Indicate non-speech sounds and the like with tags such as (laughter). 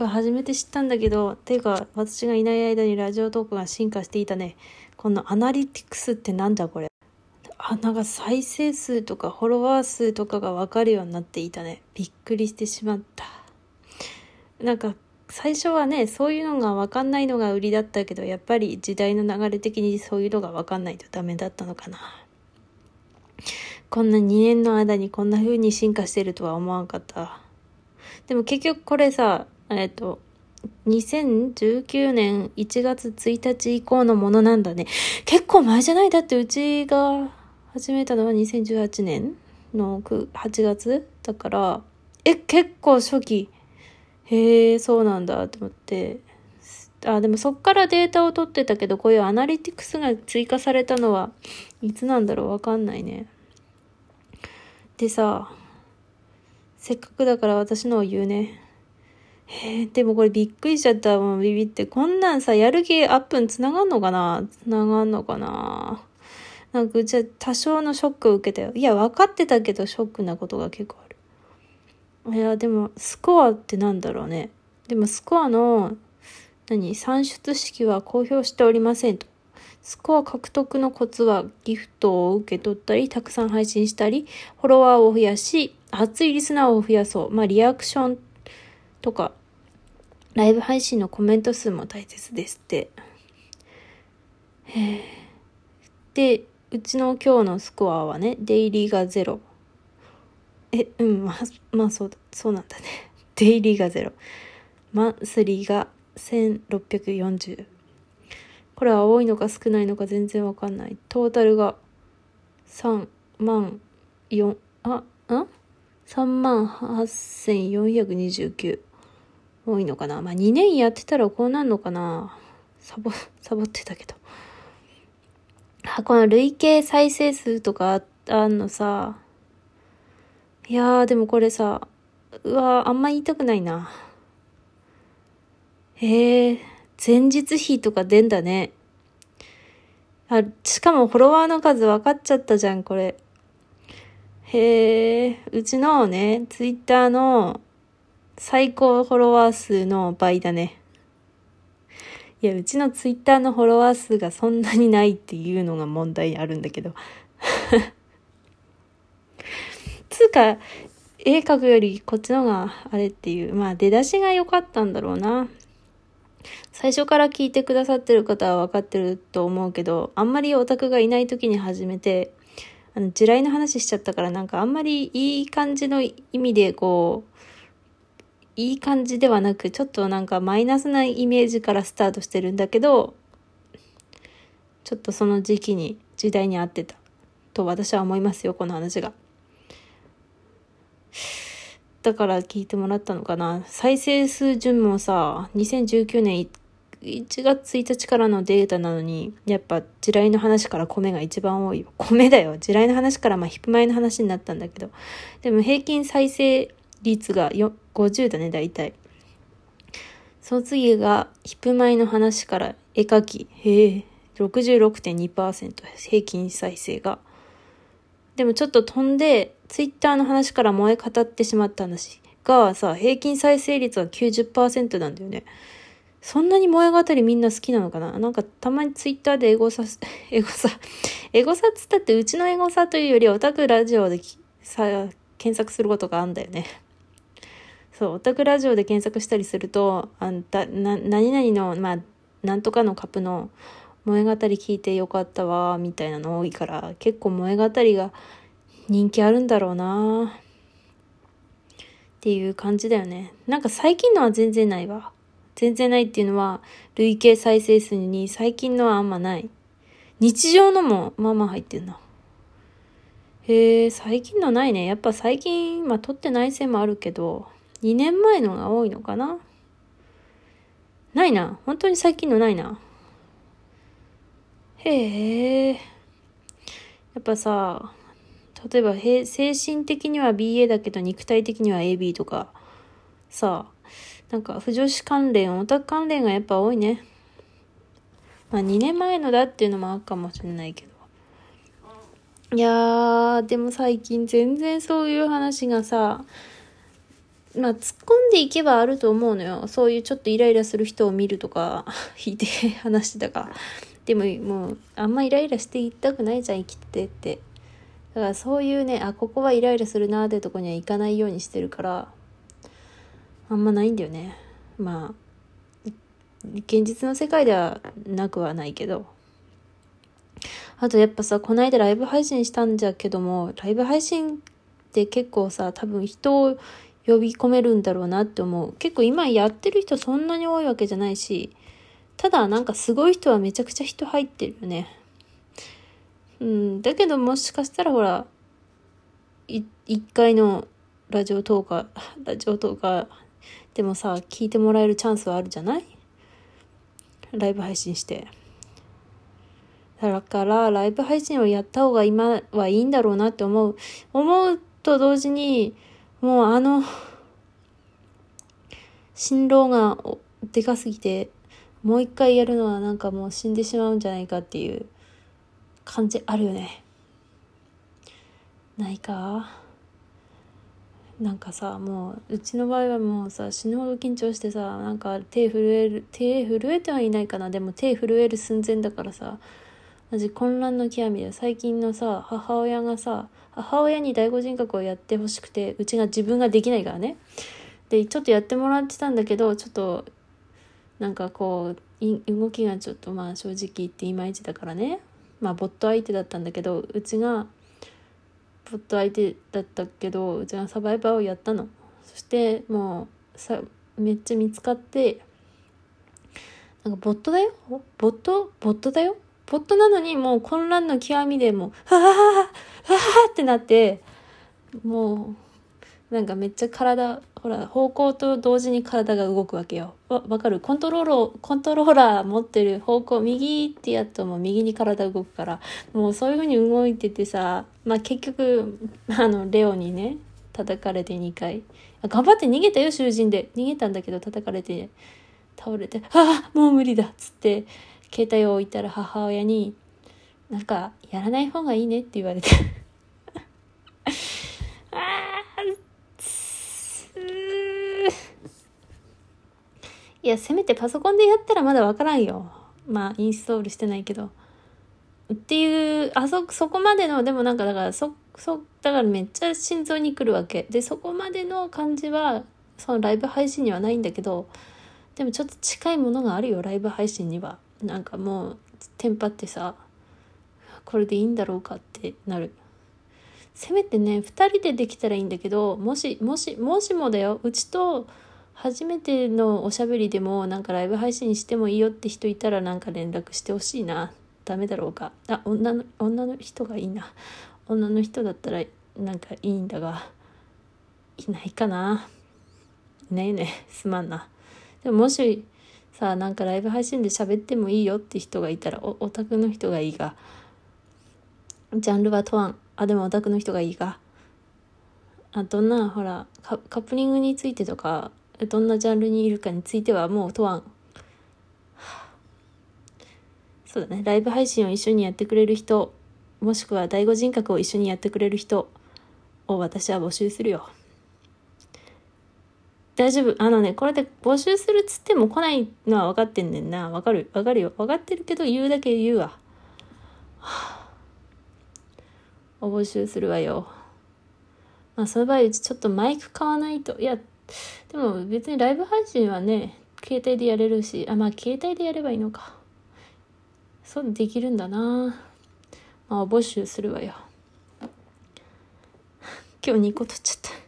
これ初めて知ったんだけど、ていうか私がいない間にラジオトークが進化していたね。このアナリティクスってなんだこれ。あ、なんか再生数とかフォロワー数とかがわかるようになっていたね。びっくりしてしまった。なんか最初はね、そういうのがわかんないのが売りだったけど、やっぱり時代の流れ的にそういうのがわかんないとダメだったのかな。こんな2年の間にこんな風に進化してるとは思わんかった。でも結局これさ、えっ、と、2019年1月1日以降のものなんだね。結構前じゃない？だってうちが始めたのは2018年の8月だから、え、結構初期。へえ、そうなんだと思って。あ、でもそっからデータを取ってたけど、こういうアナリティクスが追加されたのはいつなんだろうわかんないね。でさ、せっかくだから私のを言うね。へえ、でもこれびっくりしちゃった。もうビビって。こんなんさ、やる気アップに繋がんのかな？繋がんのかな？なんかうちは多少のショックを受けたよ。いや、分かってたけどショックなことが結構ある。いや、でも、スコアってなんだろうね。でも、スコアの、何？算出式は公表しておりませんと。スコア獲得のコツはギフトを受け取ったり、たくさん配信したり、フォロワーを増やし、熱いリスナーを増やそう。まあ、リアクションとか、ライブ配信のコメント数も大切ですって。で、うちの今日のスコアはね、デイリーが0。え、うん、まあ、まあそうだ、そうなんだね。(laughs) デイリーが0。マンスリーが1640。これは多いのか少ないのか全然わかんない。トータルが3万4、あ、ん ?3 万8429。多いのかなまあ2年やってたらこうなんのかなサボ、(laughs) サボってたけど。あ、この累計再生数とかあんのさ。いやーでもこれさ、うわあんま言いたくないな。へえ。前日比とか出んだね。あ、しかもフォロワーの数分かっちゃったじゃん、これ。へえ、うちのね、ツイッターの最高フォロワー数の倍だね。いや、うちのツイッターのフォロワー数がそんなにないっていうのが問題あるんだけど。(laughs) つうか、絵描くよりこっちの方があれっていう、まあ出だしが良かったんだろうな。最初から聞いてくださってる方は分かってると思うけど、あんまりオタクがいない時に始めて、あの、地雷の話しちゃったからなんかあんまりいい感じの意味でこう、いい感じではなく、ちょっとなんかマイナスなイメージからスタートしてるんだけど、ちょっとその時期に、時代に合ってた。と私は思いますよ、この話が。だから聞いてもらったのかな。再生数順もさ、2019年1月1日からのデータなのに、やっぱ地雷の話から米が一番多いよ。米だよ。地雷の話からまあヒップマイの話になったんだけど。でも平均再生率が50だね、大体。その次がヒップマイの話から絵描き。へえ、66.2%平均再生が。でもちょっと飛んで、ツイッターの話から燃え語ってしまった話がさ、平均再生率は90%なんだよね。そんなに萌え語りみんな好きなのかな？なんかたまにツイッターでエゴサ、(laughs) エゴサ、エゴサっつったってうちのエゴサというよりオタクラジオでさ、検索することがあんだよね。そう、オタクラジオで検索したりすると、あんた、な、何々の、まあ、なんとかのカップの萌え語り聞いてよかったわ、みたいなの多いから、結構萌え語りが人気あるんだろうなっていう感じだよね。なんか最近のは全然ないわ。全然ないっていうのは、累計再生数に最近のはあんまない。日常のもまあまあ入ってんな。へえ、最近のないね。やっぱ最近、まあ撮ってないせいもあるけど、2年前のが多いのかな？ないな。本当に最近のないな。へえ。やっぱさ、例えば精神的には BA だけど肉体的には AB とか、さ、なんか不女子関連、オタク関連がやっぱ多いね。まあ2年前のだっていうのもあるかもしれないけど。いやー、でも最近全然そういう話がさ、まあ、突っ込んでいけばあると思うのよ。そういうちょっとイライラする人を見るとか、(laughs) 引いて話してたか。でも、もう、あんまイライラしていったくないじゃん、生きてって。だからそういうね、あ、ここはイライラするなーってとこには行かないようにしてるから、あんまないんだよね。まあ、現実の世界ではなくはないけど。あとやっぱさ、この間ライブ配信したんじゃけども、ライブ配信って結構さ、多分人を呼び込めるんだろうなって思う。結構今やってる人そんなに多いわけじゃないし、ただなんかすごい人はめちゃくちゃ人入ってるよね。うん、だけどもしかしたらほら、一回のラジオトーカー、(laughs) ラジオトーカーでもさ、聞いてもらえるチャンスはあるじゃない？ライブ配信して。だから、ライブ配信をやった方が今はいいんだろうなって思う。思うと同時に、もうあの、心労がでかすぎて、もう一回やるのはなんかもう死んでしまうんじゃないかっていう感じあるよね。ないか？なんかさもううちの場合はもうさ死ぬほど緊張してさなんか手震える手震えてはいないかなでも手震える寸前だからさマジ混乱の極みで最近のさ母親がさ母親に第五人格をやってほしくてうちが自分ができないからね。でちょっとやってもらってたんだけどちょっとなんかこう動きがちょっとまあ正直言っていまいちだからね。まあボット相手だったんだけどうちがボット相手だったけどうちがサバイバーをやったの。そしてもうさめっちゃ見つかってなんかボットだよ？ボットボットだよ？ボットなのにもう混乱の極みでもう、はははははってなって、もう、なんかめっちゃ体、ほら、方向と同時に体が動くわけよ。わ、わかる？コントロール、コントローラー持ってる方向、右ってやっとも右に体動くから、もうそういう風に動いててさ、まあ結局、あの、レオにね、叩かれて2回。頑張って逃げたよ、囚人で。逃げたんだけど叩かれて、倒れて、ああ、もう無理だっつって、携帯を置いたら母親に、なんか、やらない方がいいねって言われて (laughs) あいや、せめてパソコンでやったらまだわからんよ。まあ、インストールしてないけど。っていう、あそ、そこまでの、でもなんかだから、そ、そ、だからめっちゃ心臓に来るわけ。で、そこまでの感じは、そのライブ配信にはないんだけど、でもちょっと近いものがあるよ、ライブ配信には。なんかもうテンパってさこれでいいんだろうかってなる。せめてね2人でできたらいいんだけどもしもしもしもだよ。うちと初めてのおしゃべりでもなんかライブ配信してもいいよって人いたらなんか連絡してほしいな。ダメだろうか。あ女の女の人がいいな。女の人だったらなんかいいんだがいないかな。ねえねえすまんな。でももしさあなんかライブ配信で喋ってもいいよって人がいたらオタクの人がいいが。ジャンルは問わん。あでもオタクの人がいいが。あどんなほらカップリングについてとかどんなジャンルにいるかについてはもう問わん。そうだね。ライブ配信を一緒にやってくれる人もしくは第五人格を一緒にやってくれる人を私は募集するよ。大丈夫。あのね、これで募集するっつっても来ないのは分かってんねんな。分かる？分かるよ。分かってるけど言うだけ言うわ。はあ、お募集するわよ。まあ、その場合、うちちょっとマイク買わないと。いや、でも別にライブ配信はね、携帯でやれるし、あ、まあ、携帯でやればいいのか。そうできるんだな。まあ、お募集するわよ。(laughs) 今日2個取っちゃった。